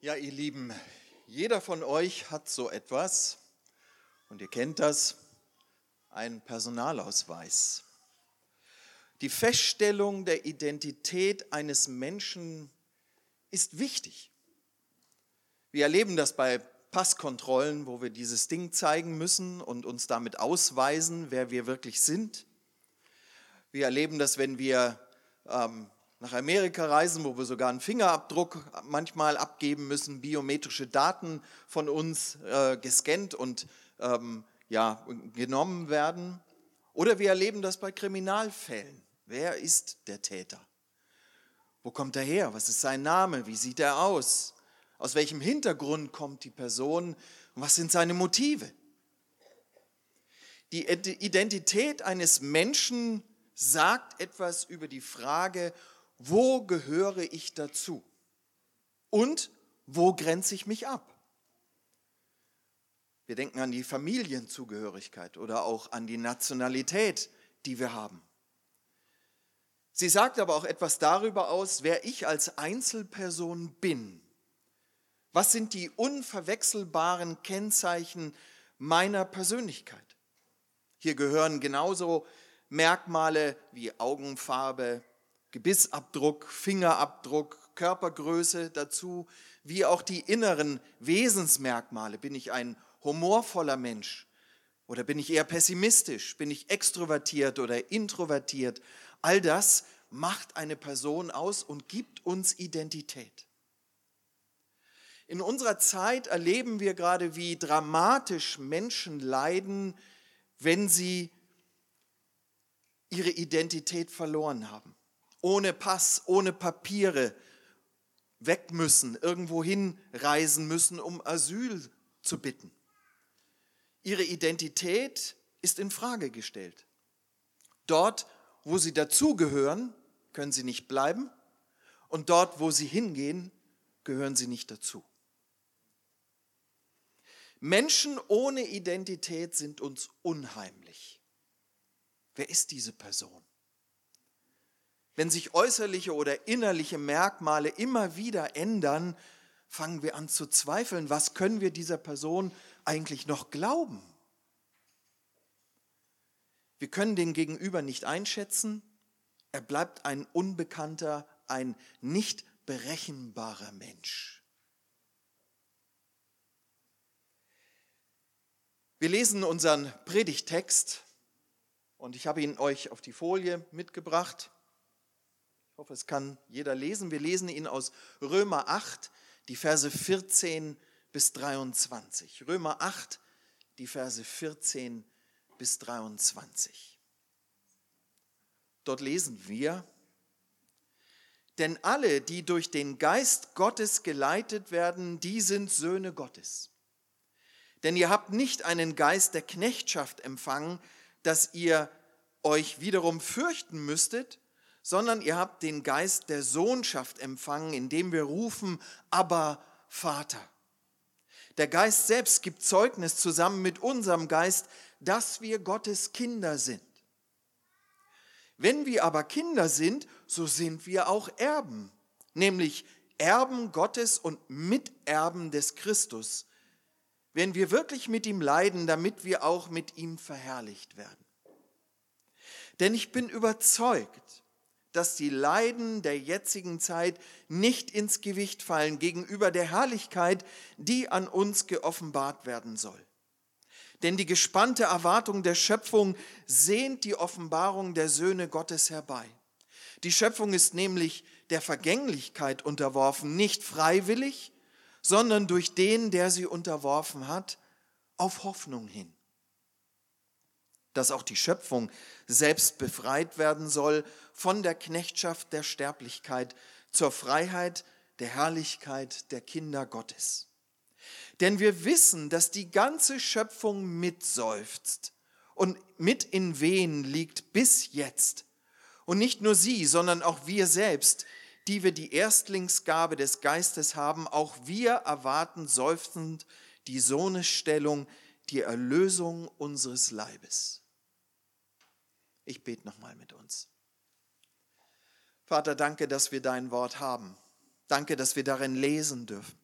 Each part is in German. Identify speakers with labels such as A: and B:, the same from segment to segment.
A: Ja, ihr Lieben, jeder von euch hat so etwas und ihr kennt das, einen Personalausweis. Die Feststellung der Identität eines Menschen ist wichtig. Wir erleben das bei Passkontrollen, wo wir dieses Ding zeigen müssen und uns damit ausweisen, wer wir wirklich sind. Wir erleben das, wenn wir ähm, nach Amerika reisen, wo wir sogar einen Fingerabdruck manchmal abgeben müssen, biometrische Daten von uns äh, gescannt und ähm, ja, genommen werden. Oder wir erleben das bei Kriminalfällen. Wer ist der Täter? Wo kommt er her? Was ist sein Name? Wie sieht er aus? Aus welchem Hintergrund kommt die Person? Und was sind seine Motive? Die Identität eines Menschen sagt etwas über die Frage, wo gehöre ich dazu? Und wo grenze ich mich ab? Wir denken an die Familienzugehörigkeit oder auch an die Nationalität, die wir haben. Sie sagt aber auch etwas darüber aus, wer ich als Einzelperson bin. Was sind die unverwechselbaren Kennzeichen meiner Persönlichkeit? Hier gehören genauso Merkmale wie Augenfarbe, Gebissabdruck, Fingerabdruck, Körpergröße dazu, wie auch die inneren Wesensmerkmale. Bin ich ein humorvoller Mensch oder bin ich eher pessimistisch? Bin ich extrovertiert oder introvertiert? All das macht eine Person aus und gibt uns Identität. In unserer Zeit erleben wir gerade, wie dramatisch Menschen leiden, wenn sie ihre Identität verloren haben ohne Pass, ohne Papiere weg müssen, irgendwo hinreisen müssen, um Asyl zu bitten. Ihre Identität ist in Frage gestellt. Dort, wo sie dazugehören, können sie nicht bleiben und dort, wo sie hingehen, gehören sie nicht dazu. Menschen ohne Identität sind uns unheimlich. Wer ist diese Person? Wenn sich äußerliche oder innerliche Merkmale immer wieder ändern, fangen wir an zu zweifeln, was können wir dieser Person eigentlich noch glauben? Wir können den Gegenüber nicht einschätzen. Er bleibt ein unbekannter, ein nicht berechenbarer Mensch. Wir lesen unseren Predigtext und ich habe ihn euch auf die Folie mitgebracht. Ich hoffe, es kann jeder lesen. Wir lesen ihn aus Römer 8, die Verse 14 bis 23. Römer 8, die Verse 14 bis 23. Dort lesen wir, denn alle, die durch den Geist Gottes geleitet werden, die sind Söhne Gottes. Denn ihr habt nicht einen Geist der Knechtschaft empfangen, dass ihr euch wiederum fürchten müsstet, sondern ihr habt den Geist der Sohnschaft empfangen, indem wir rufen, aber Vater. Der Geist selbst gibt Zeugnis zusammen mit unserem Geist, dass wir Gottes Kinder sind. Wenn wir aber Kinder sind, so sind wir auch Erben, nämlich Erben Gottes und Miterben des Christus, wenn wir wirklich mit ihm leiden, damit wir auch mit ihm verherrlicht werden. Denn ich bin überzeugt, dass die Leiden der jetzigen Zeit nicht ins Gewicht fallen gegenüber der Herrlichkeit, die an uns geoffenbart werden soll. Denn die gespannte Erwartung der Schöpfung sehnt die Offenbarung der Söhne Gottes herbei. Die Schöpfung ist nämlich der Vergänglichkeit unterworfen, nicht freiwillig, sondern durch den, der sie unterworfen hat, auf Hoffnung hin dass auch die Schöpfung selbst befreit werden soll von der Knechtschaft der Sterblichkeit zur Freiheit der Herrlichkeit der Kinder Gottes. Denn wir wissen, dass die ganze Schöpfung mitseufzt und mit in Wehen liegt bis jetzt. Und nicht nur sie, sondern auch wir selbst, die wir die Erstlingsgabe des Geistes haben, auch wir erwarten seufzend die Sohnesstellung, die Erlösung unseres Leibes. Ich bete nochmal mit uns. Vater, danke, dass wir dein Wort haben. Danke, dass wir darin lesen dürfen.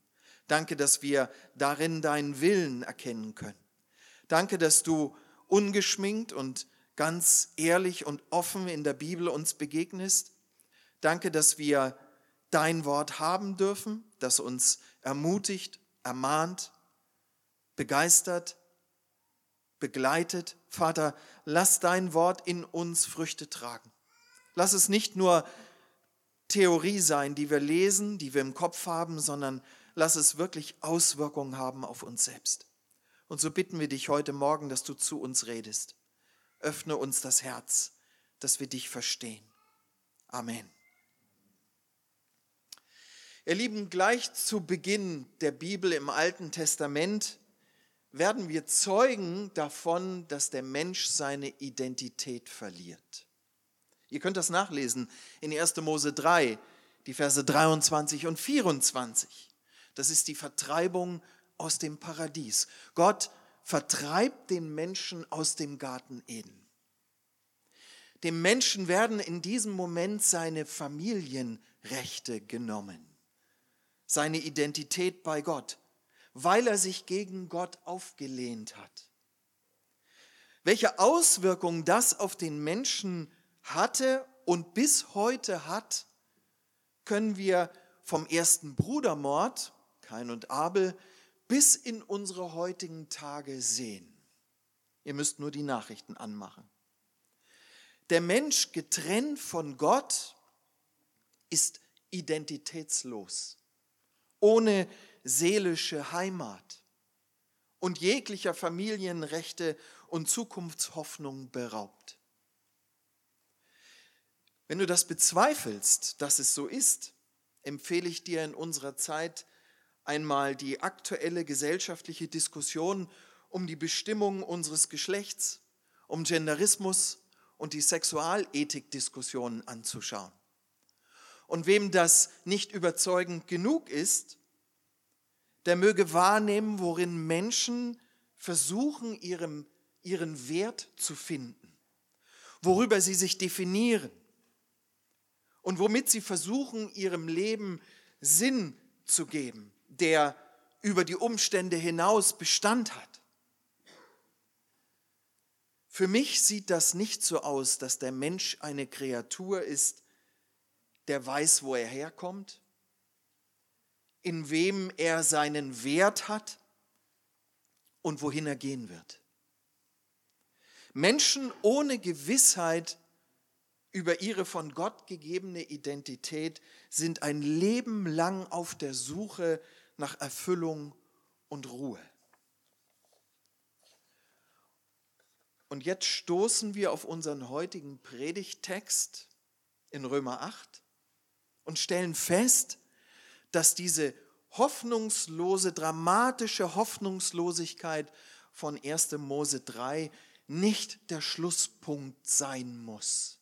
A: Danke, dass wir darin deinen Willen erkennen können. Danke, dass du ungeschminkt und ganz ehrlich und offen in der Bibel uns begegnest. Danke, dass wir dein Wort haben dürfen, das uns ermutigt, ermahnt, begeistert, begleitet. Vater, lass dein Wort in uns Früchte tragen. Lass es nicht nur Theorie sein, die wir lesen, die wir im Kopf haben, sondern lass es wirklich Auswirkungen haben auf uns selbst. Und so bitten wir dich heute Morgen, dass du zu uns redest. Öffne uns das Herz, dass wir dich verstehen. Amen. Ihr Lieben, gleich zu Beginn der Bibel im Alten Testament werden wir Zeugen davon, dass der Mensch seine Identität verliert. Ihr könnt das nachlesen in 1. Mose 3, die Verse 23 und 24. Das ist die Vertreibung aus dem Paradies. Gott vertreibt den Menschen aus dem Garten Eden. Dem Menschen werden in diesem Moment seine Familienrechte genommen, seine Identität bei Gott, weil er sich gegen Gott aufgelehnt hat. Welche Auswirkungen das auf den Menschen hatte und bis heute hat, können wir vom ersten Brudermord Kain und Abel, bis in unsere heutigen Tage sehen. Ihr müsst nur die Nachrichten anmachen. Der Mensch getrennt von Gott ist identitätslos, ohne seelische Heimat und jeglicher Familienrechte und Zukunftshoffnung beraubt. Wenn du das bezweifelst, dass es so ist, empfehle ich dir in unserer Zeit einmal die aktuelle gesellschaftliche Diskussion um die Bestimmung unseres Geschlechts, um Genderismus und die Sexualethik-Diskussionen anzuschauen. Und wem das nicht überzeugend genug ist, der möge wahrnehmen, worin Menschen versuchen, ihrem, ihren Wert zu finden, worüber sie sich definieren und womit sie versuchen, ihrem Leben Sinn zu geben der über die Umstände hinaus Bestand hat. Für mich sieht das nicht so aus, dass der Mensch eine Kreatur ist, der weiß, wo er herkommt, in wem er seinen Wert hat und wohin er gehen wird. Menschen ohne Gewissheit über ihre von Gott gegebene Identität sind ein Leben lang auf der Suche nach Erfüllung und Ruhe. Und jetzt stoßen wir auf unseren heutigen Predigttext in Römer 8 und stellen fest, dass diese hoffnungslose, dramatische Hoffnungslosigkeit von 1. Mose 3 nicht der Schlusspunkt sein muss.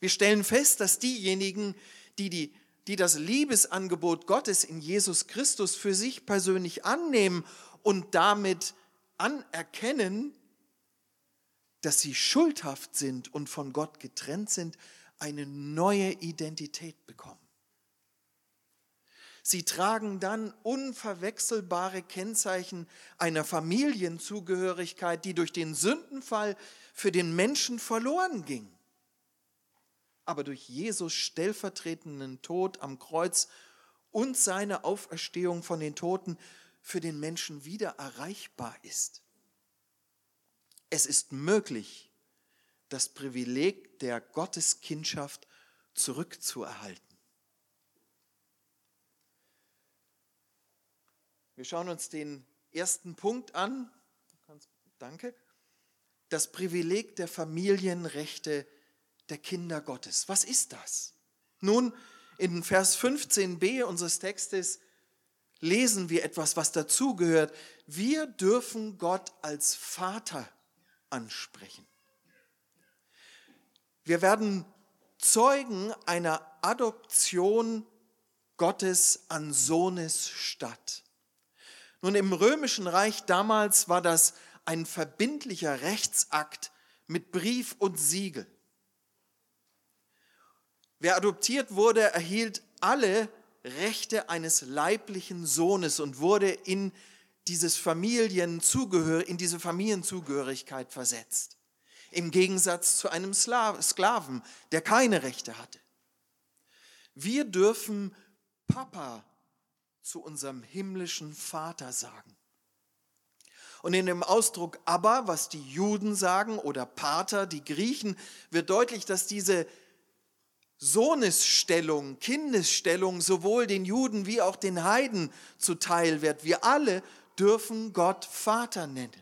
A: Wir stellen fest, dass diejenigen, die die die das Liebesangebot Gottes in Jesus Christus für sich persönlich annehmen und damit anerkennen, dass sie schuldhaft sind und von Gott getrennt sind, eine neue Identität bekommen. Sie tragen dann unverwechselbare Kennzeichen einer Familienzugehörigkeit, die durch den Sündenfall für den Menschen verloren ging aber durch Jesus stellvertretenden Tod am Kreuz und seine Auferstehung von den Toten für den Menschen wieder erreichbar ist. Es ist möglich, das Privileg der Gotteskindschaft zurückzuerhalten. Wir schauen uns den ersten Punkt an. Danke. Das Privileg der Familienrechte der Kinder Gottes. Was ist das? Nun, in Vers 15b unseres Textes lesen wir etwas, was dazugehört. Wir dürfen Gott als Vater ansprechen. Wir werden Zeugen einer Adoption Gottes an Sohnes statt. Nun, im römischen Reich damals war das ein verbindlicher Rechtsakt mit Brief und Siegel. Wer adoptiert wurde, erhielt alle Rechte eines leiblichen Sohnes und wurde in dieses Familienzugehör, in diese Familienzugehörigkeit versetzt. Im Gegensatz zu einem Sklaven, der keine Rechte hatte. Wir dürfen Papa zu unserem himmlischen Vater sagen. Und in dem Ausdruck Abba, was die Juden sagen, oder Pater, die Griechen, wird deutlich, dass diese Sohnesstellung, Kindesstellung sowohl den Juden wie auch den Heiden zuteil wird. Wir alle dürfen Gott Vater nennen.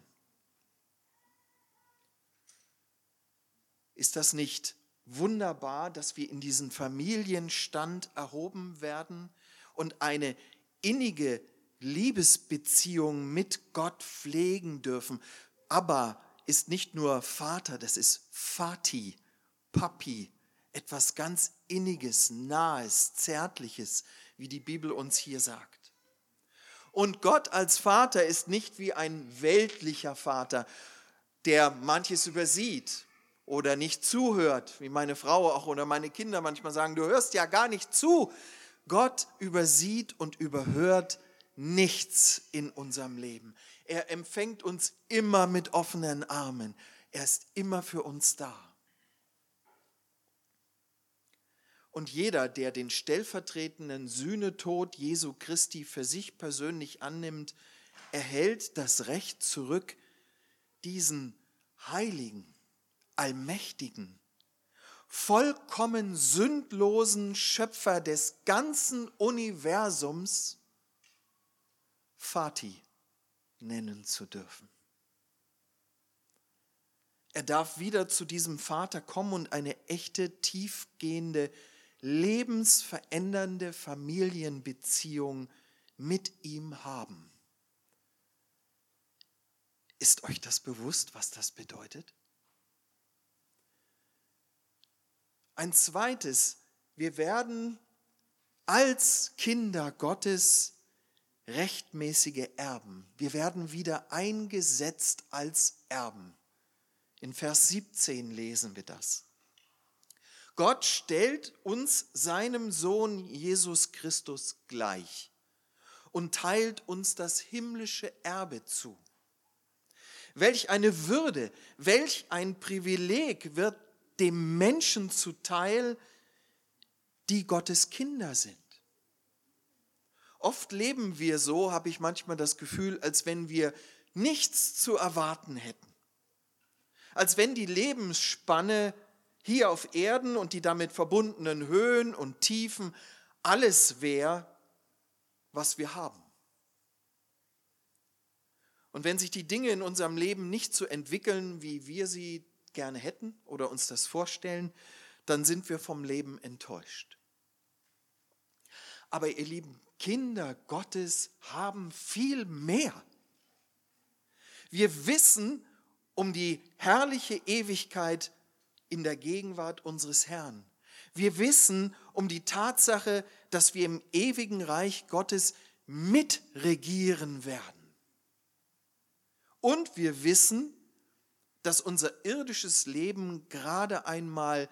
A: Ist das nicht wunderbar, dass wir in diesen Familienstand erhoben werden und eine innige Liebesbeziehung mit Gott pflegen dürfen? Aber ist nicht nur Vater, das ist Vati, Papi, etwas ganz Inniges, Nahes, Zärtliches, wie die Bibel uns hier sagt. Und Gott als Vater ist nicht wie ein weltlicher Vater, der manches übersieht oder nicht zuhört, wie meine Frau auch oder meine Kinder manchmal sagen, du hörst ja gar nicht zu. Gott übersieht und überhört nichts in unserem Leben. Er empfängt uns immer mit offenen Armen. Er ist immer für uns da. Und jeder, der den stellvertretenden Sühnetod Jesu Christi für sich persönlich annimmt, erhält das Recht zurück, diesen heiligen, allmächtigen, vollkommen sündlosen Schöpfer des ganzen Universums Vati nennen zu dürfen. Er darf wieder zu diesem Vater kommen und eine echte, tiefgehende, lebensverändernde Familienbeziehung mit ihm haben. Ist euch das bewusst, was das bedeutet? Ein zweites, wir werden als Kinder Gottes rechtmäßige Erben. Wir werden wieder eingesetzt als Erben. In Vers 17 lesen wir das. Gott stellt uns seinem Sohn Jesus Christus gleich und teilt uns das himmlische Erbe zu. Welch eine Würde, welch ein Privileg wird dem Menschen zuteil, die Gottes Kinder sind. Oft leben wir so, habe ich manchmal das Gefühl, als wenn wir nichts zu erwarten hätten. Als wenn die Lebensspanne hier auf Erden und die damit verbundenen Höhen und Tiefen alles wäre, was wir haben. Und wenn sich die Dinge in unserem Leben nicht so entwickeln, wie wir sie gerne hätten oder uns das vorstellen, dann sind wir vom Leben enttäuscht. Aber ihr lieben Kinder Gottes haben viel mehr. Wir wissen um die herrliche Ewigkeit in der Gegenwart unseres Herrn. Wir wissen um die Tatsache, dass wir im ewigen Reich Gottes mitregieren werden. Und wir wissen, dass unser irdisches Leben gerade einmal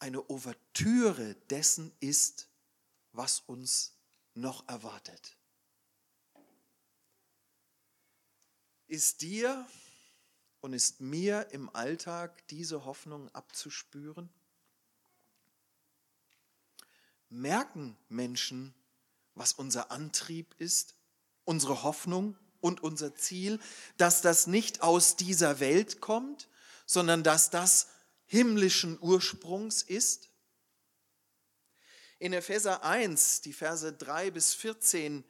A: eine Ouvertüre dessen ist, was uns noch erwartet. Ist dir und ist mir im Alltag diese Hoffnung abzuspüren? Merken Menschen, was unser Antrieb ist, unsere Hoffnung und unser Ziel, dass das nicht aus dieser Welt kommt, sondern dass das himmlischen Ursprungs ist? In Epheser 1, die Verse 3 bis 14,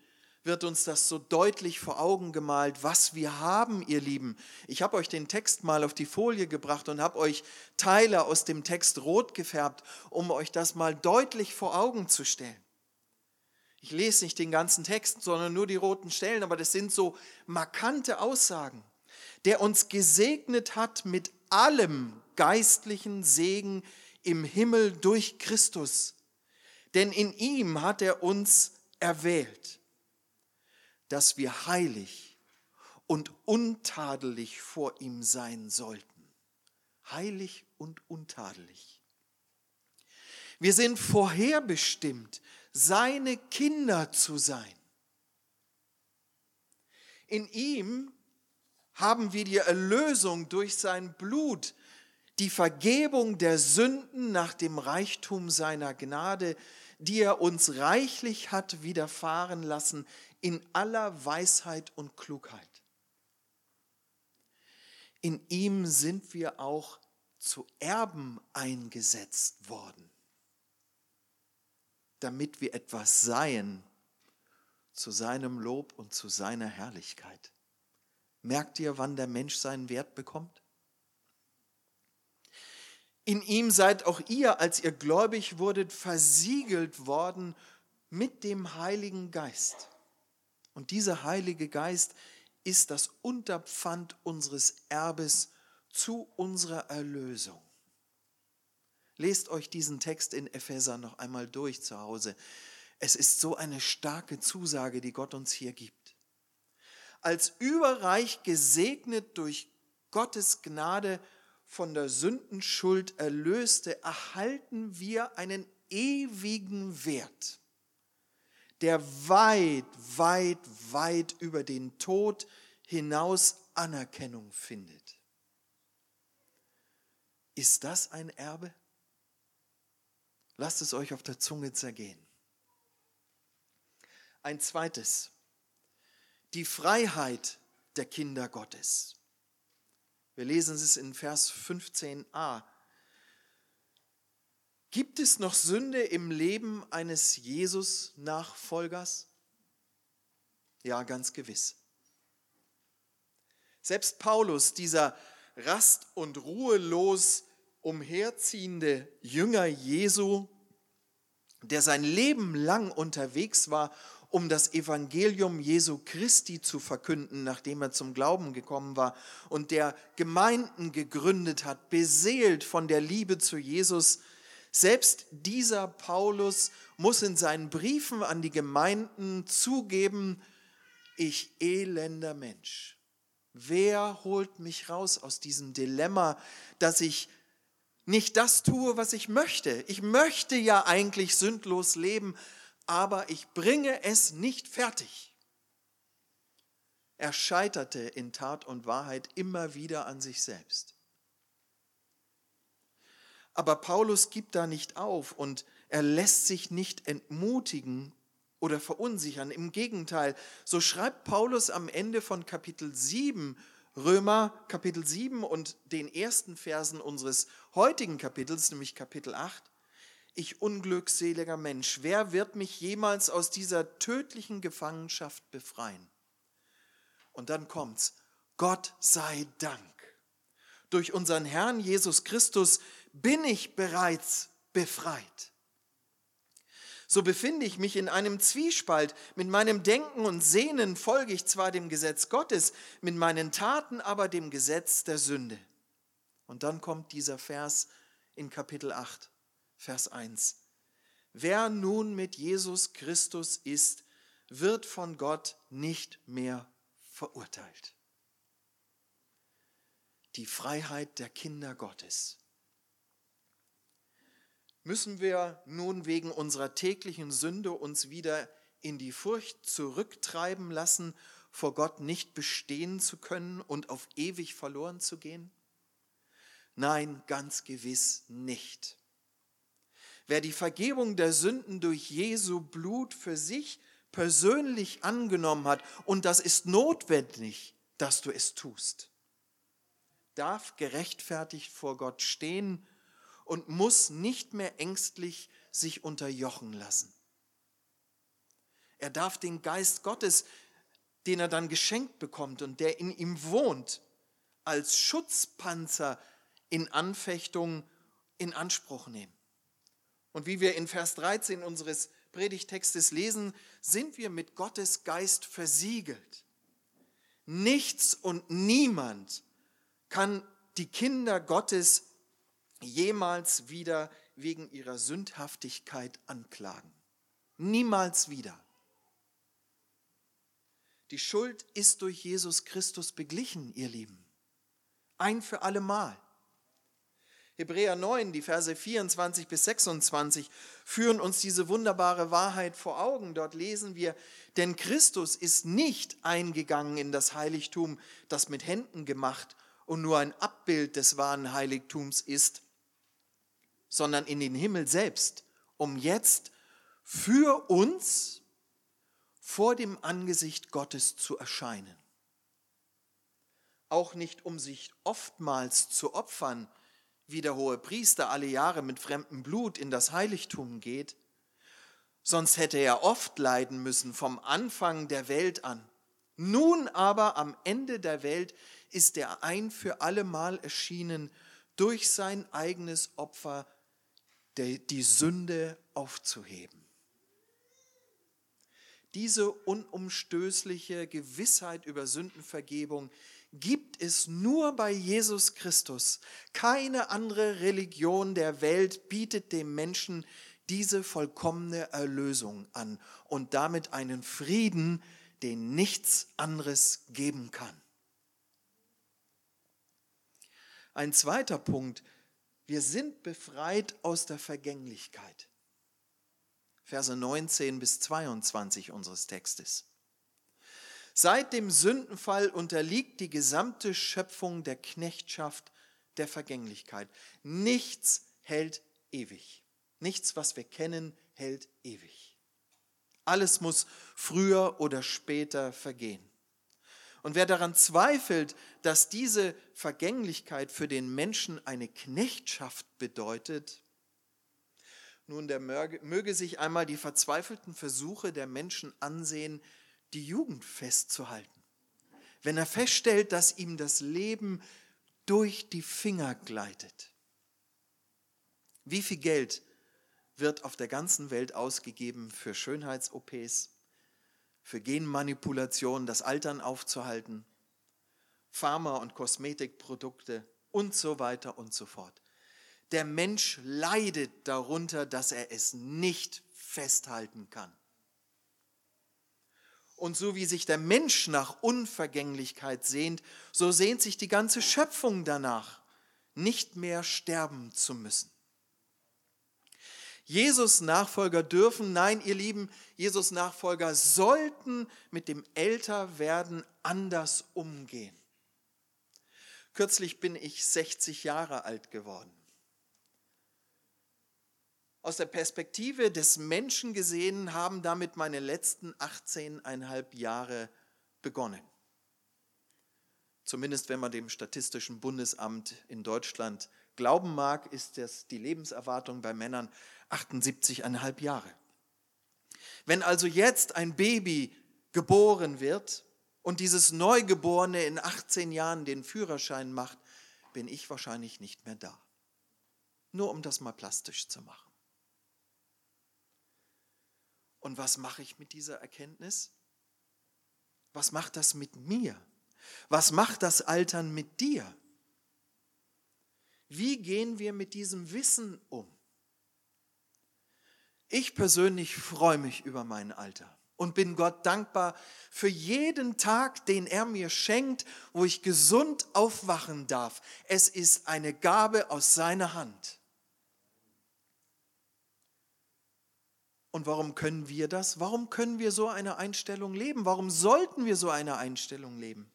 A: wird uns das so deutlich vor Augen gemalt, was wir haben, ihr Lieben. Ich habe euch den Text mal auf die Folie gebracht und habe euch Teile aus dem Text rot gefärbt, um euch das mal deutlich vor Augen zu stellen. Ich lese nicht den ganzen Text, sondern nur die roten Stellen, aber das sind so markante Aussagen. Der uns gesegnet hat mit allem geistlichen Segen im Himmel durch Christus. Denn in ihm hat er uns erwählt, dass wir heilig und untadelig vor ihm sein sollten. Heilig und untadelig. Wir sind vorherbestimmt seine Kinder zu sein. In ihm haben wir die Erlösung durch sein Blut, die Vergebung der Sünden nach dem Reichtum seiner Gnade, die er uns reichlich hat widerfahren lassen in aller Weisheit und Klugheit. In ihm sind wir auch zu Erben eingesetzt worden, damit wir etwas seien zu seinem Lob und zu seiner Herrlichkeit. Merkt ihr, wann der Mensch seinen Wert bekommt? In ihm seid auch ihr, als ihr gläubig wurdet, versiegelt worden mit dem Heiligen Geist. Und dieser Heilige Geist ist das Unterpfand unseres Erbes zu unserer Erlösung. Lest euch diesen Text in Epheser noch einmal durch zu Hause. Es ist so eine starke Zusage, die Gott uns hier gibt. Als überreich gesegnet durch Gottes Gnade von der Sündenschuld erlöste, erhalten wir einen ewigen Wert, der weit, weit, weit über den Tod hinaus Anerkennung findet. Ist das ein Erbe? Lasst es euch auf der Zunge zergehen. Ein zweites, die Freiheit der Kinder Gottes. Wir lesen es in Vers 15a. Gibt es noch Sünde im Leben eines Jesus-Nachfolgers? Ja, ganz gewiss. Selbst Paulus, dieser rast- und ruhelos umherziehende Jünger Jesu, der sein Leben lang unterwegs war, um das Evangelium Jesu Christi zu verkünden, nachdem er zum Glauben gekommen war und der Gemeinden gegründet hat, beseelt von der Liebe zu Jesus. Selbst dieser Paulus muss in seinen Briefen an die Gemeinden zugeben, ich elender Mensch. Wer holt mich raus aus diesem Dilemma, dass ich nicht das tue, was ich möchte? Ich möchte ja eigentlich sündlos leben, aber ich bringe es nicht fertig. Er scheiterte in Tat und Wahrheit immer wieder an sich selbst. Aber Paulus gibt da nicht auf und er lässt sich nicht entmutigen oder verunsichern. Im Gegenteil, so schreibt Paulus am Ende von Kapitel 7, Römer Kapitel 7 und den ersten Versen unseres heutigen Kapitels, nämlich Kapitel 8, ich unglückseliger Mensch, wer wird mich jemals aus dieser tödlichen Gefangenschaft befreien? Und dann kommt's, Gott sei Dank. Durch unseren Herrn Jesus Christus bin ich bereits befreit. So befinde ich mich in einem Zwiespalt. Mit meinem Denken und Sehnen folge ich zwar dem Gesetz Gottes, mit meinen Taten aber dem Gesetz der Sünde. Und dann kommt dieser Vers in Kapitel 8. Vers 1. Wer nun mit Jesus Christus ist, wird von Gott nicht mehr verurteilt. Die Freiheit der Kinder Gottes. Müssen wir nun wegen unserer täglichen Sünde uns wieder in die Furcht zurücktreiben lassen, vor Gott nicht bestehen zu können und auf ewig verloren zu gehen? Nein, ganz gewiss nicht. Wer die Vergebung der Sünden durch Jesu Blut für sich persönlich angenommen hat, und das ist notwendig, dass du es tust, darf gerechtfertigt vor Gott stehen und muss nicht mehr ängstlich sich unterjochen lassen. Er darf den Geist Gottes, den er dann geschenkt bekommt und der in ihm wohnt, als Schutzpanzer in Anfechtung in Anspruch nehmen. Und wie wir in Vers 13 unseres Predigtextes lesen, sind wir mit Gottes Geist versiegelt. Nichts und niemand kann die Kinder Gottes jemals wieder wegen ihrer Sündhaftigkeit anklagen. Niemals wieder. Die Schuld ist durch Jesus Christus beglichen, ihr Lieben. Ein für alle Mal. Hebräer 9, die Verse 24 bis 26 führen uns diese wunderbare Wahrheit vor Augen. Dort lesen wir, denn Christus ist nicht eingegangen in das Heiligtum, das mit Händen gemacht und nur ein Abbild des wahren Heiligtums ist, sondern in den Himmel selbst, um jetzt für uns vor dem Angesicht Gottes zu erscheinen. Auch nicht um sich oftmals zu opfern, wie der hohe Priester alle Jahre mit fremdem Blut in das Heiligtum geht, sonst hätte er oft leiden müssen vom Anfang der Welt an. Nun aber am Ende der Welt ist er ein für allemal erschienen, durch sein eigenes Opfer die Sünde aufzuheben. Diese unumstößliche Gewissheit über Sündenvergebung gibt es nur bei Jesus Christus. Keine andere Religion der Welt bietet dem Menschen diese vollkommene Erlösung an und damit einen Frieden, den nichts anderes geben kann. Ein zweiter Punkt, wir sind befreit aus der Vergänglichkeit. Verse 19 bis 22 unseres Textes. Seit dem Sündenfall unterliegt die gesamte Schöpfung der Knechtschaft der Vergänglichkeit. Nichts hält ewig. Nichts, was wir kennen, hält ewig. Alles muss früher oder später vergehen. Und wer daran zweifelt, dass diese Vergänglichkeit für den Menschen eine Knechtschaft bedeutet, nun, der möge sich einmal die verzweifelten Versuche der Menschen ansehen, die Jugend festzuhalten. Wenn er feststellt, dass ihm das Leben durch die Finger gleitet. Wie viel Geld wird auf der ganzen Welt ausgegeben für Schönheits-OPs, für Genmanipulation, das Altern aufzuhalten, Pharma- und Kosmetikprodukte und so weiter und so fort. Der Mensch leidet darunter, dass er es nicht festhalten kann. Und so wie sich der Mensch nach Unvergänglichkeit sehnt, so sehnt sich die ganze Schöpfung danach, nicht mehr sterben zu müssen. Jesus Nachfolger dürfen, nein, ihr Lieben, Jesus Nachfolger sollten mit dem Älterwerden anders umgehen. Kürzlich bin ich 60 Jahre alt geworden aus der Perspektive des Menschen gesehen, haben damit meine letzten 18,5 Jahre begonnen. Zumindest wenn man dem Statistischen Bundesamt in Deutschland glauben mag, ist das die Lebenserwartung bei Männern 78,5 Jahre. Wenn also jetzt ein Baby geboren wird und dieses Neugeborene in 18 Jahren den Führerschein macht, bin ich wahrscheinlich nicht mehr da. Nur um das mal plastisch zu machen. Und was mache ich mit dieser Erkenntnis? Was macht das mit mir? Was macht das Altern mit dir? Wie gehen wir mit diesem Wissen um? Ich persönlich freue mich über mein Alter und bin Gott dankbar für jeden Tag, den er mir schenkt, wo ich gesund aufwachen darf. Es ist eine Gabe aus seiner Hand. Und warum können wir das? Warum können wir so eine Einstellung leben? Warum sollten wir so eine Einstellung leben?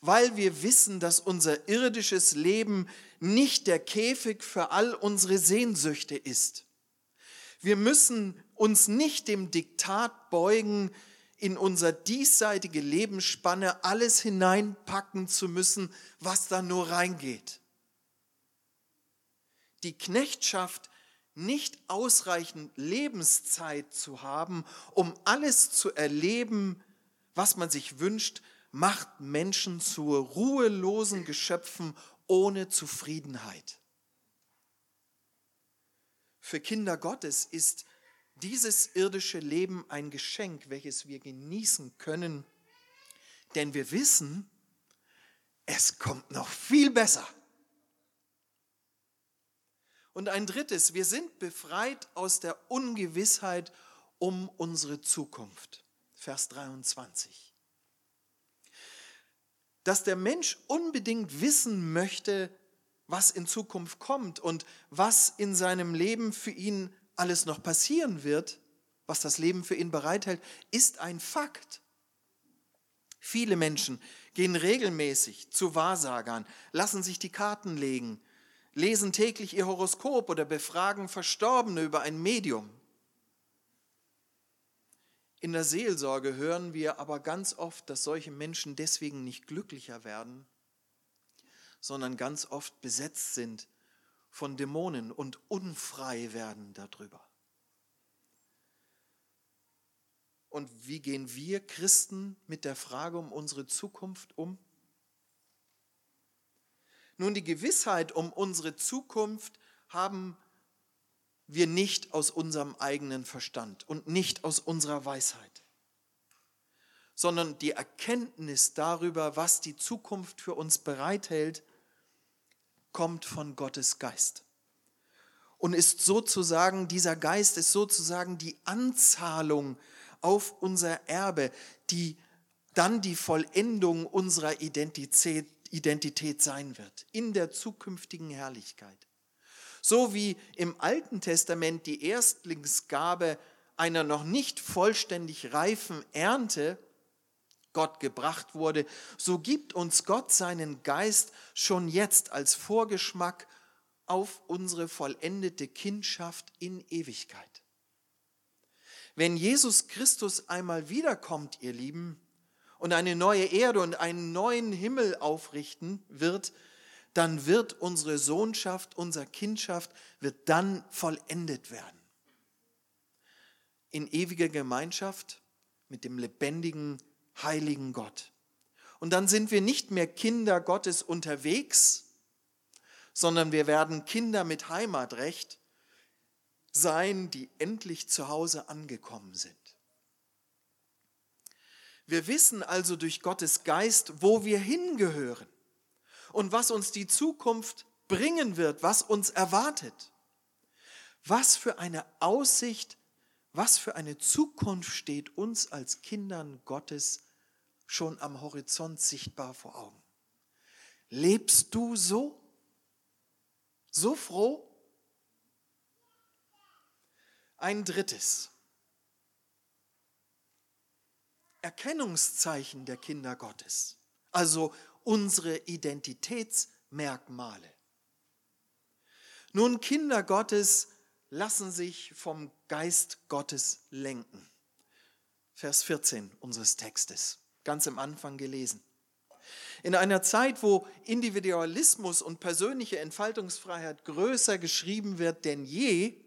A: Weil wir wissen, dass unser irdisches Leben nicht der Käfig für all unsere Sehnsüchte ist. Wir müssen uns nicht dem Diktat beugen, in unser diesseitige Lebensspanne alles hineinpacken zu müssen, was da nur reingeht. Die Knechtschaft nicht ausreichend Lebenszeit zu haben, um alles zu erleben, was man sich wünscht, macht Menschen zu ruhelosen Geschöpfen ohne Zufriedenheit. Für Kinder Gottes ist dieses irdische Leben ein Geschenk, welches wir genießen können, denn wir wissen, es kommt noch viel besser. Und ein drittes, wir sind befreit aus der Ungewissheit um unsere Zukunft. Vers 23. Dass der Mensch unbedingt wissen möchte, was in Zukunft kommt und was in seinem Leben für ihn alles noch passieren wird, was das Leben für ihn bereithält, ist ein Fakt. Viele Menschen gehen regelmäßig zu Wahrsagern, lassen sich die Karten legen, lesen täglich ihr Horoskop oder befragen Verstorbene über ein Medium. In der Seelsorge hören wir aber ganz oft, dass solche Menschen deswegen nicht glücklicher werden, sondern ganz oft besetzt sind von Dämonen und unfrei werden darüber. Und wie gehen wir Christen mit der Frage um unsere Zukunft um? Nun, die Gewissheit um unsere Zukunft haben wir nicht aus unserem eigenen Verstand und nicht aus unserer Weisheit, sondern die Erkenntnis darüber, was die Zukunft für uns bereithält, kommt von Gottes Geist. Und ist sozusagen, dieser Geist ist sozusagen die Anzahlung auf unser Erbe, die dann die Vollendung unserer Identität, Identität sein wird, in der zukünftigen Herrlichkeit. So wie im Alten Testament die Erstlingsgabe einer noch nicht vollständig reifen Ernte Gott gebracht wurde, so gibt uns Gott seinen Geist schon jetzt als Vorgeschmack auf unsere vollendete Kindschaft in Ewigkeit. Wenn Jesus Christus einmal wiederkommt, ihr Lieben, und eine neue Erde und einen neuen Himmel aufrichten wird, dann wird unsere Sohnschaft, unser Kindschaft, wird dann vollendet werden. In ewiger Gemeinschaft mit dem lebendigen, heiligen Gott. Und dann sind wir nicht mehr Kinder Gottes unterwegs, sondern wir werden Kinder mit Heimatrecht sein, die endlich zu Hause angekommen sind. Wir wissen also durch Gottes Geist, wo wir hingehören und was uns die Zukunft bringen wird, was uns erwartet. Was für eine Aussicht, was für eine Zukunft steht uns als Kindern Gottes schon am Horizont sichtbar vor Augen. Lebst du so? So froh? Ein drittes. Erkennungszeichen der Kinder Gottes, also unsere Identitätsmerkmale. Nun, Kinder Gottes lassen sich vom Geist Gottes lenken. Vers 14 unseres Textes, ganz am Anfang gelesen. In einer Zeit, wo Individualismus und persönliche Entfaltungsfreiheit größer geschrieben wird denn je,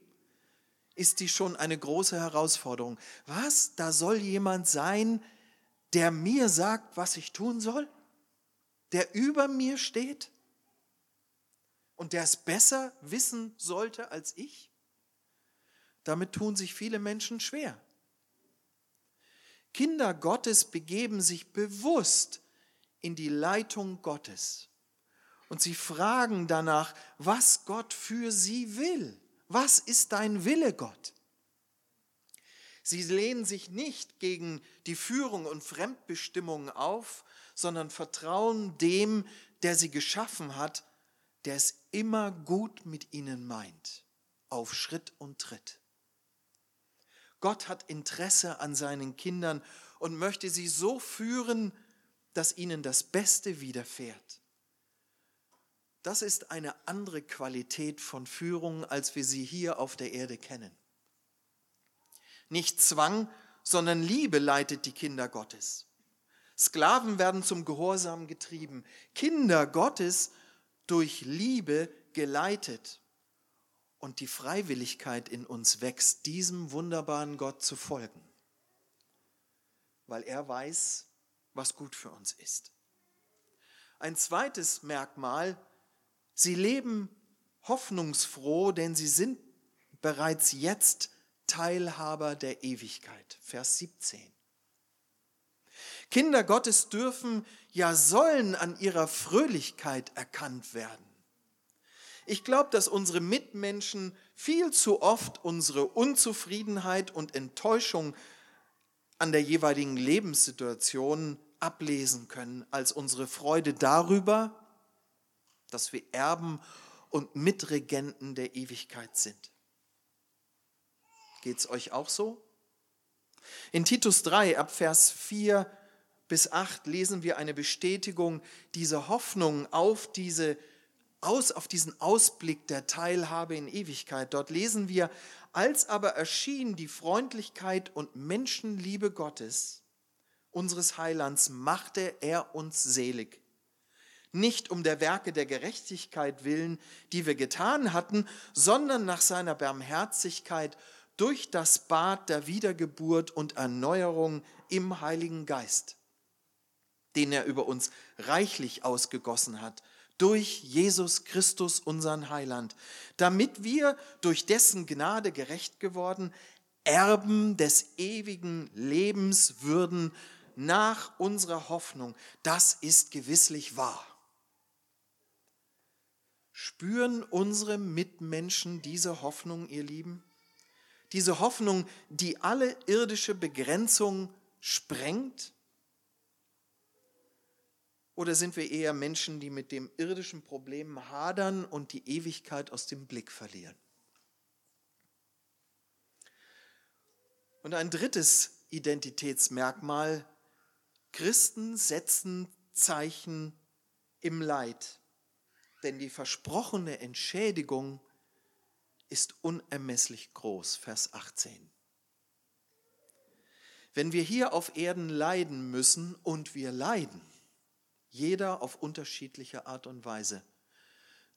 A: ist die schon eine große Herausforderung. Was? Da soll jemand sein, der mir sagt, was ich tun soll? Der über mir steht? Und der es besser wissen sollte als ich? Damit tun sich viele Menschen schwer. Kinder Gottes begeben sich bewusst in die Leitung Gottes. Und sie fragen danach, was Gott für sie will. Was ist dein Wille, Gott? Sie lehnen sich nicht gegen die Führung und Fremdbestimmung auf, sondern vertrauen dem, der sie geschaffen hat, der es immer gut mit ihnen meint, auf Schritt und Tritt. Gott hat Interesse an seinen Kindern und möchte sie so führen, dass ihnen das Beste widerfährt. Das ist eine andere Qualität von Führung, als wir sie hier auf der Erde kennen. Nicht Zwang, sondern Liebe leitet die Kinder Gottes. Sklaven werden zum Gehorsam getrieben, Kinder Gottes durch Liebe geleitet. Und die Freiwilligkeit in uns wächst, diesem wunderbaren Gott zu folgen, weil er weiß, was gut für uns ist. Ein zweites Merkmal Sie leben hoffnungsfroh, denn sie sind bereits jetzt Teilhaber der Ewigkeit. Vers 17. Kinder Gottes dürfen, ja sollen an ihrer Fröhlichkeit erkannt werden. Ich glaube, dass unsere Mitmenschen viel zu oft unsere Unzufriedenheit und Enttäuschung an der jeweiligen Lebenssituation ablesen können, als unsere Freude darüber, dass wir Erben und Mitregenten der Ewigkeit sind. Geht es euch auch so? In Titus 3 ab Vers 4 bis 8 lesen wir eine Bestätigung dieser Hoffnung auf, diese, aus, auf diesen Ausblick der Teilhabe in Ewigkeit. Dort lesen wir, als aber erschien die Freundlichkeit und Menschenliebe Gottes, unseres Heilands, machte er uns selig. Nicht um der Werke der Gerechtigkeit willen, die wir getan hatten, sondern nach seiner Barmherzigkeit durch das Bad der Wiedergeburt und Erneuerung im Heiligen Geist, den er über uns reichlich ausgegossen hat, durch Jesus Christus, unseren Heiland, damit wir durch dessen Gnade gerecht geworden, Erben des ewigen Lebens würden nach unserer Hoffnung. Das ist gewisslich wahr. Spüren unsere Mitmenschen diese Hoffnung, ihr Lieben? Diese Hoffnung, die alle irdische Begrenzung sprengt? Oder sind wir eher Menschen, die mit dem irdischen Problem hadern und die Ewigkeit aus dem Blick verlieren? Und ein drittes Identitätsmerkmal, Christen setzen Zeichen im Leid, denn die versprochene Entschädigung ist unermesslich groß, Vers 18. Wenn wir hier auf Erden leiden müssen und wir leiden, jeder auf unterschiedliche Art und Weise,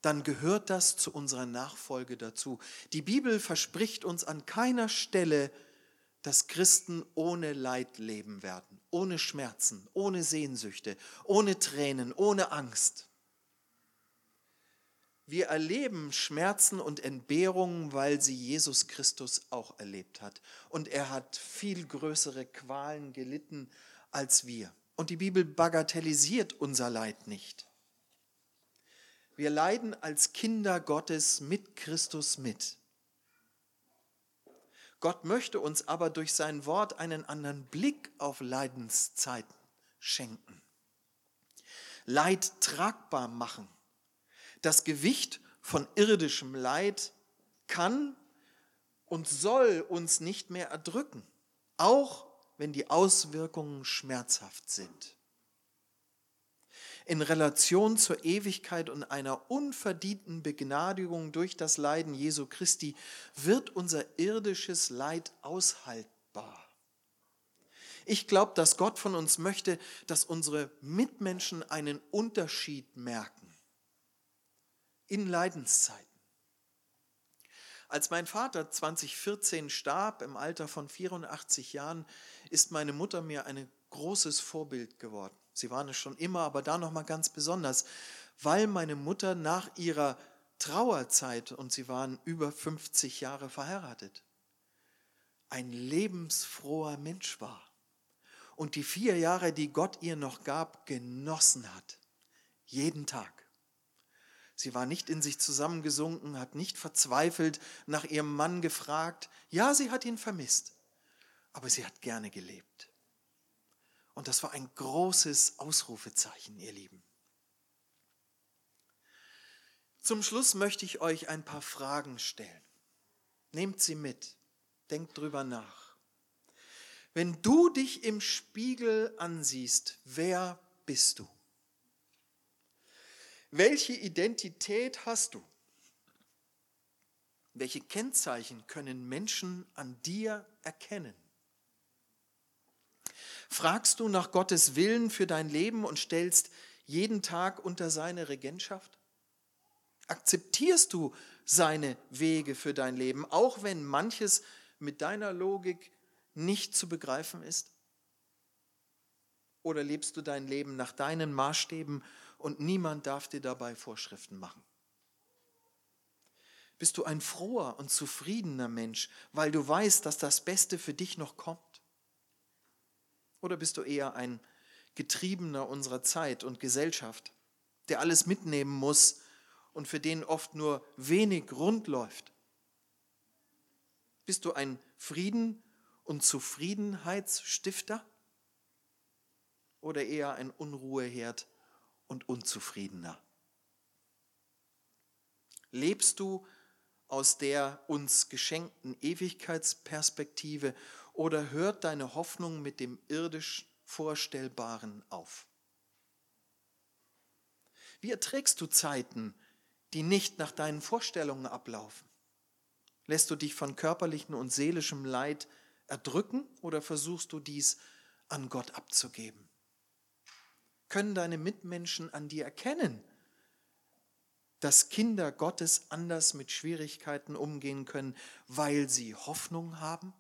A: dann gehört das zu unserer Nachfolge dazu. Die Bibel verspricht uns an keiner Stelle, dass Christen ohne Leid leben werden, ohne Schmerzen, ohne Sehnsüchte, ohne Tränen, ohne Angst. Wir erleben Schmerzen und Entbehrungen, weil sie Jesus Christus auch erlebt hat. Und er hat viel größere Qualen gelitten als wir. Und die Bibel bagatellisiert unser Leid nicht. Wir leiden als Kinder Gottes mit Christus mit. Gott möchte uns aber durch sein Wort einen anderen Blick auf Leidenszeiten schenken. Leid tragbar machen das Gewicht von irdischem Leid kann und soll uns nicht mehr erdrücken, auch wenn die Auswirkungen schmerzhaft sind. In Relation zur Ewigkeit und einer unverdienten Begnadigung durch das Leiden Jesu Christi wird unser irdisches Leid aushaltbar. Ich glaube, dass Gott von uns möchte, dass unsere Mitmenschen einen Unterschied merken in Leidenszeiten. Als mein Vater 2014 starb, im Alter von 84 Jahren, ist meine Mutter mir ein großes Vorbild geworden. Sie waren es schon immer, aber da noch mal ganz besonders, weil meine Mutter nach ihrer Trauerzeit und sie waren über 50 Jahre verheiratet, ein lebensfroher Mensch war und die vier Jahre, die Gott ihr noch gab, genossen hat. Jeden Tag. Sie war nicht in sich zusammengesunken, hat nicht verzweifelt nach ihrem Mann gefragt. Ja, sie hat ihn vermisst, aber sie hat gerne gelebt. Und das war ein großes Ausrufezeichen, ihr Lieben. Zum Schluss möchte ich euch ein paar Fragen stellen. Nehmt sie mit, denkt drüber nach. Wenn du dich im Spiegel ansiehst, wer bist du? Welche Identität hast du? Welche Kennzeichen können Menschen an dir erkennen? Fragst du nach Gottes Willen für dein Leben und stellst jeden Tag unter seine Regentschaft? Akzeptierst du seine Wege für dein Leben, auch wenn manches mit deiner Logik nicht zu begreifen ist? Oder lebst du dein Leben nach deinen Maßstäben und niemand darf dir dabei Vorschriften machen. Bist du ein froher und zufriedener Mensch, weil du weißt, dass das Beste für dich noch kommt? Oder bist du eher ein Getriebener unserer Zeit und Gesellschaft, der alles mitnehmen muss und für den oft nur wenig rund läuft? Bist du ein Frieden- und Zufriedenheitsstifter oder eher ein Unruheherd und unzufriedener. Lebst du aus der uns geschenkten Ewigkeitsperspektive oder hört deine Hoffnung mit dem irdisch Vorstellbaren auf? Wie erträgst du Zeiten, die nicht nach deinen Vorstellungen ablaufen? Lässt du dich von körperlichem und seelischem Leid erdrücken oder versuchst du dies an Gott abzugeben? Können deine Mitmenschen an dir erkennen, dass Kinder Gottes anders mit Schwierigkeiten umgehen können, weil sie Hoffnung haben?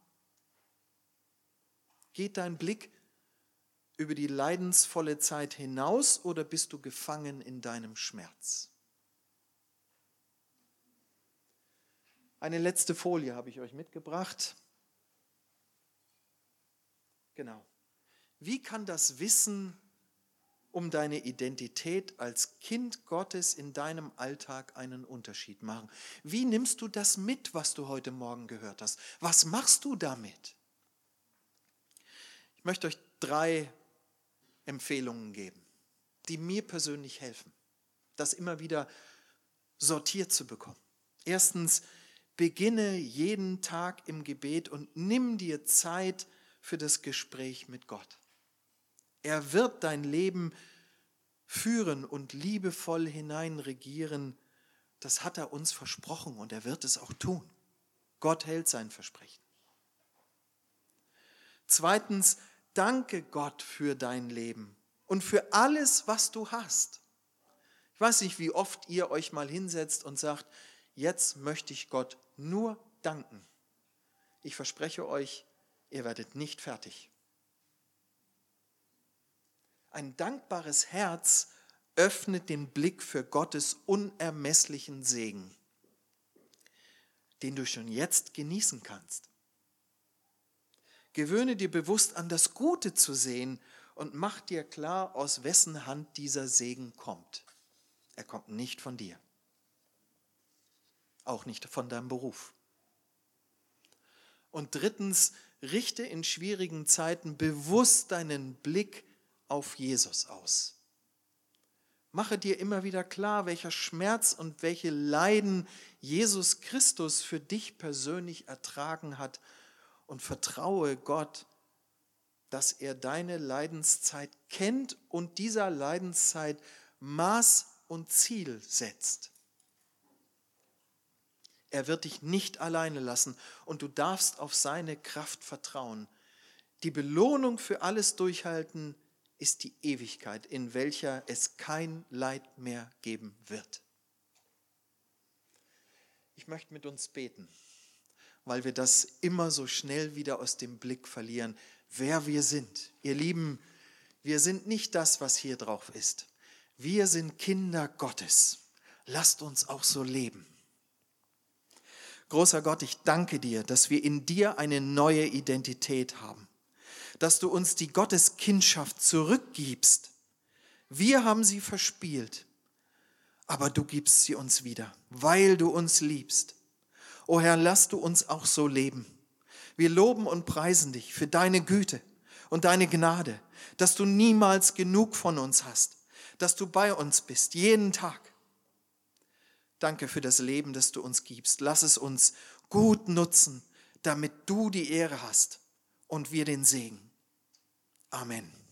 A: Geht dein Blick über die leidensvolle Zeit hinaus oder bist du gefangen in deinem Schmerz? Eine letzte Folie habe ich euch mitgebracht. Genau. Wie kann das Wissen um deine Identität als Kind Gottes in deinem Alltag einen Unterschied machen? Wie nimmst du das mit, was du heute Morgen gehört hast? Was machst du damit? Ich möchte euch drei Empfehlungen geben, die mir persönlich helfen, das immer wieder sortiert zu bekommen. Erstens, beginne jeden Tag im Gebet und nimm dir Zeit für das Gespräch mit Gott. Er wird dein Leben führen und liebevoll hineinregieren. Das hat er uns versprochen und er wird es auch tun. Gott hält sein Versprechen. Zweitens, danke Gott für dein Leben und für alles, was du hast. Ich weiß nicht, wie oft ihr euch mal hinsetzt und sagt, jetzt möchte ich Gott nur danken. Ich verspreche euch, ihr werdet nicht fertig. Ein dankbares Herz öffnet den Blick für Gottes unermesslichen Segen, den du schon jetzt genießen kannst. Gewöhne dir bewusst an das Gute zu sehen und mach dir klar, aus wessen Hand dieser Segen kommt. Er kommt nicht von dir, auch nicht von deinem Beruf. Und drittens, richte in schwierigen Zeiten bewusst deinen Blick auf Jesus aus. Mache dir immer wieder klar, welcher Schmerz und welche Leiden Jesus Christus für dich persönlich ertragen hat und vertraue Gott, dass er deine Leidenszeit kennt und dieser Leidenszeit Maß und Ziel setzt. Er wird dich nicht alleine lassen und du darfst auf seine Kraft vertrauen. Die Belohnung für alles Durchhalten ist die Ewigkeit, in welcher es kein Leid mehr geben wird. Ich möchte mit uns beten weil wir das immer so schnell wieder aus dem Blick verlieren, wer wir sind. Ihr Lieben, wir sind nicht das, was hier drauf ist. Wir sind Kinder Gottes. Lasst uns auch so leben. Großer Gott, ich danke dir, dass wir in dir eine neue Identität haben, dass du uns die Gotteskindschaft zurückgibst. Wir haben sie verspielt, aber du gibst sie uns wieder, weil du uns liebst. O Herr, lass du uns auch so leben. Wir loben und preisen dich für deine Güte und deine Gnade, dass du niemals genug von uns hast, dass du bei uns bist, jeden Tag. Danke für das Leben, das du uns gibst. Lass es uns gut nutzen, damit du die Ehre hast und wir den Segen. Amen.